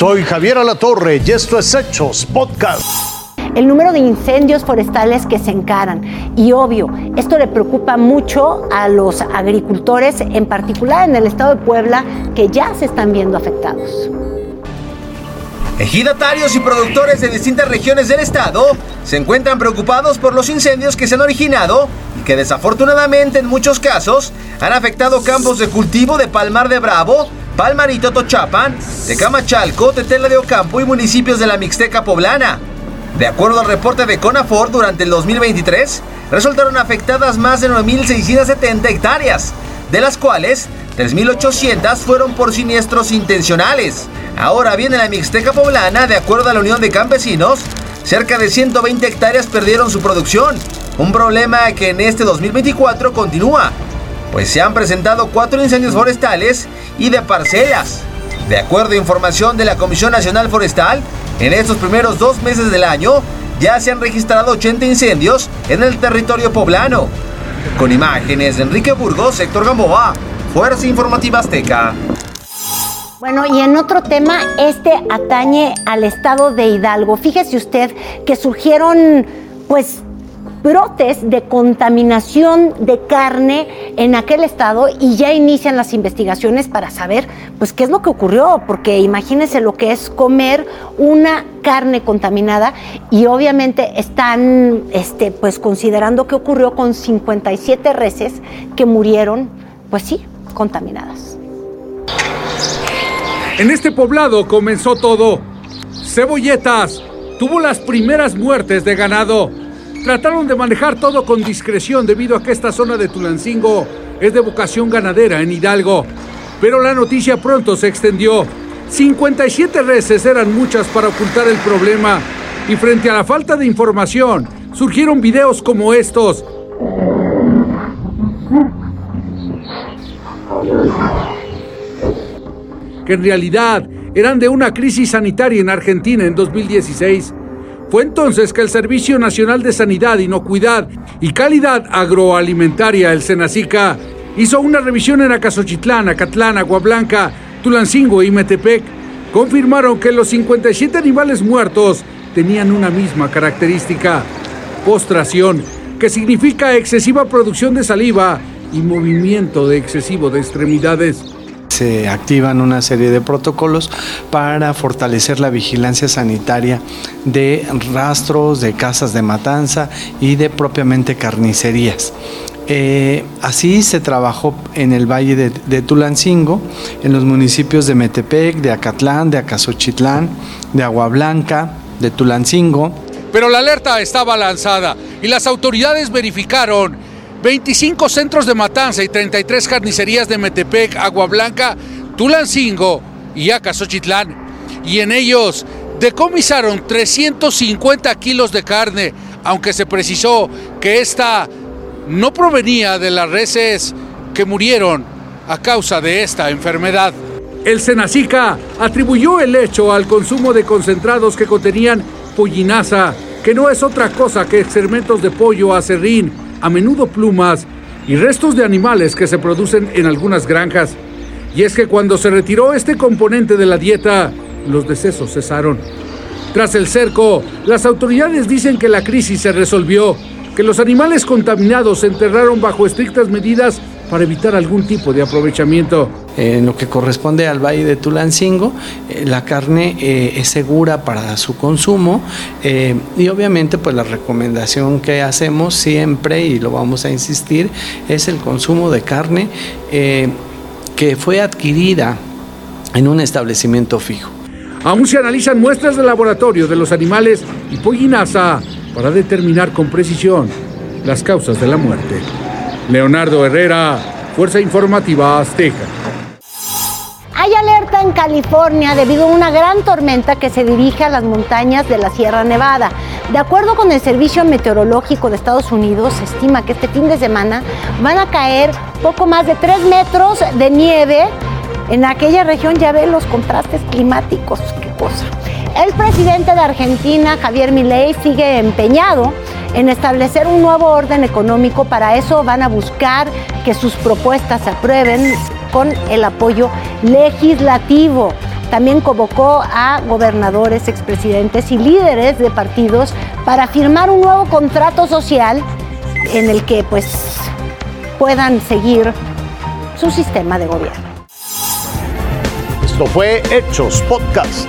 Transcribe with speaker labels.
Speaker 1: Soy Javier Alatorre y esto es Hechos Podcast.
Speaker 2: El número de incendios forestales que se encaran. Y obvio, esto le preocupa mucho a los agricultores, en particular en el estado de Puebla, que ya se están viendo afectados.
Speaker 3: Ejidatarios y productores de distintas regiones del estado se encuentran preocupados por los incendios que se han originado y que desafortunadamente en muchos casos han afectado campos de cultivo de Palmar de Bravo, Palmarito Tochapan, Tecamachalco, Tetela de Ocampo y municipios de la Mixteca Poblana. De acuerdo al reporte de CONAFOR, durante el 2023 resultaron afectadas más de 9.670 hectáreas, de las cuales 3.800 fueron por siniestros intencionales. Ahora viene la Mixteca Poblana, de acuerdo a la Unión de Campesinos, cerca de 120 hectáreas perdieron su producción, un problema que en este 2024 continúa, pues se han presentado cuatro incendios forestales y de parcelas. De acuerdo a información de la Comisión Nacional Forestal, en estos primeros dos meses del año ya se han registrado 80 incendios en el territorio poblano. Con imágenes de Enrique Burgos, Héctor Gamboa, Fuerza Informativa Azteca.
Speaker 2: Bueno, y en otro tema, este atañe al estado de Hidalgo. Fíjese usted que surgieron, pues, brotes de contaminación de carne en aquel estado y ya inician las investigaciones para saber pues qué es lo que ocurrió, porque imagínense lo que es comer una carne contaminada y obviamente están este pues considerando que ocurrió con 57 reses que murieron pues sí, contaminadas.
Speaker 4: En este poblado comenzó todo. Cebolletas tuvo las primeras muertes de ganado Trataron de manejar todo con discreción debido a que esta zona de Tulancingo es de vocación ganadera en Hidalgo. Pero la noticia pronto se extendió. 57 reses eran muchas para ocultar el problema y frente a la falta de información surgieron videos como estos. Que en realidad eran de una crisis sanitaria en Argentina en 2016 fue entonces que el Servicio Nacional de Sanidad, Inocuidad y Calidad Agroalimentaria, el Senacica, hizo una revisión en Acasochitlán, Acatlán, Aguablanca, Tulancingo y Metepec. Confirmaron que los 57 animales muertos tenían una misma característica, postración, que significa excesiva producción de saliva y movimiento de excesivo de extremidades
Speaker 5: se activan una serie de protocolos para fortalecer la vigilancia sanitaria de rastros, de casas de matanza y de propiamente carnicerías. Eh, así se trabajó en el valle de, Tulancingo, en los municipios de Metepec, de Acatlán, de Acasochitlán, de Aguablanca, de Tulancingo.
Speaker 4: Pero la alerta estaba lanzada y las autoridades verificaron 25 centros de matanza y 33 carnicerías de Metepec, Agua Blanca, Tulancingo y Acasochitlán. Y en ellos decomisaron 350 kilos de carne, aunque se precisó que esta no provenía de las reses que murieron a causa de esta enfermedad. El Senacica atribuyó el hecho al consumo de concentrados que contenían pollinaza, que no es otra cosa que excrementos de pollo acerrín a menudo plumas y restos de animales que se producen en algunas granjas. Y es que cuando se retiró este componente de la dieta, los decesos cesaron. Tras el cerco, las autoridades dicen que la crisis se resolvió, que los animales contaminados se enterraron bajo estrictas medidas para evitar algún tipo de aprovechamiento.
Speaker 5: En lo que corresponde al Valle de Tulancingo, eh, la carne eh, es segura para su consumo eh, y obviamente pues la recomendación que hacemos siempre y lo vamos a insistir es el consumo de carne que fue adquirida en un establecimiento fijo.
Speaker 4: Aún se analizan muestras de laboratorio de los animales y pollinaza para determinar con precisión las causas de la muerte. Leonardo Herrera, Fuerza Informativa Azteca.
Speaker 2: California debido a una gran tormenta que se dirige a las montañas de la Sierra Nevada. De acuerdo con el Servicio Meteorológico de Estados Unidos, se estima que este fin de semana van a caer poco más de 3 metros de nieve en aquella región. Ya ven los contrastes climáticos, qué cosa. El presidente de Argentina, Javier Milei, sigue empeñado en establecer un nuevo orden económico. Para eso van a buscar que sus propuestas se aprueben con el apoyo legislativo. También convocó a gobernadores, expresidentes y líderes de partidos para firmar un nuevo contrato social en el que pues puedan seguir su sistema de gobierno.
Speaker 1: Esto fue Hechos Podcast.